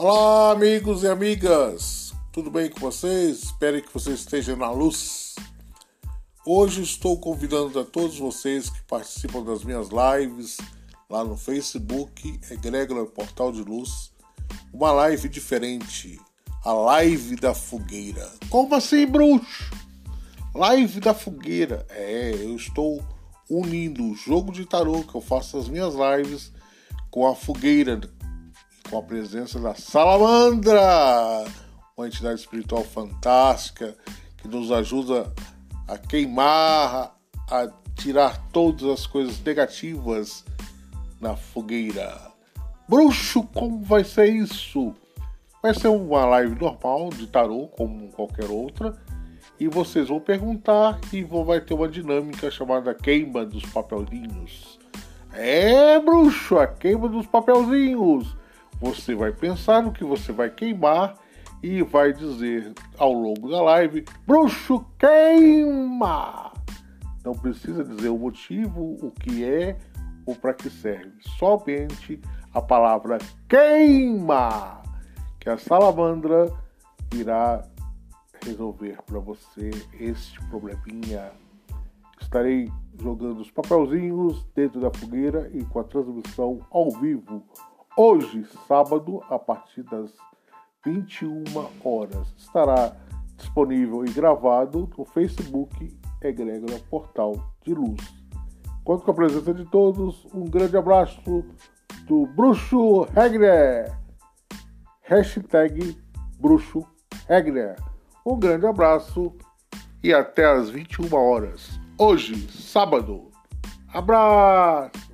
Olá, amigos e amigas, tudo bem com vocês? Espero que vocês estejam na luz. Hoje estou convidando a todos vocês que participam das minhas lives lá no Facebook, Egrégora Portal de Luz, uma live diferente, a live da fogueira. Como assim, bruxo? Live da fogueira. É, eu estou unindo o jogo de tarô que eu faço as minhas lives com a fogueira com a presença da Salamandra, uma entidade espiritual fantástica que nos ajuda a queimar, a tirar todas as coisas negativas na fogueira. Bruxo, como vai ser isso? Vai ser uma live normal de tarô, como qualquer outra, e vocês vão perguntar e vai ter uma dinâmica chamada queima dos papelzinhos. É, bruxo, a queima dos papelzinhos. Você vai pensar no que você vai queimar e vai dizer ao longo da live: Bruxo queima! Não precisa dizer o motivo, o que é ou para que serve. Somente a palavra queima, que a salamandra irá resolver para você este probleminha. Estarei jogando os papelzinhos dentro da fogueira e com a transmissão ao vivo hoje, sábado, a partir das 21 horas. Estará disponível e gravado no Facebook Egrégora Portal de Luz. Conto com a presença de todos. Um grande abraço do Bruxo Regner. Hashtag Bruxo Regner. Um grande abraço e até às 21 horas. Hoje, sábado. Abraço!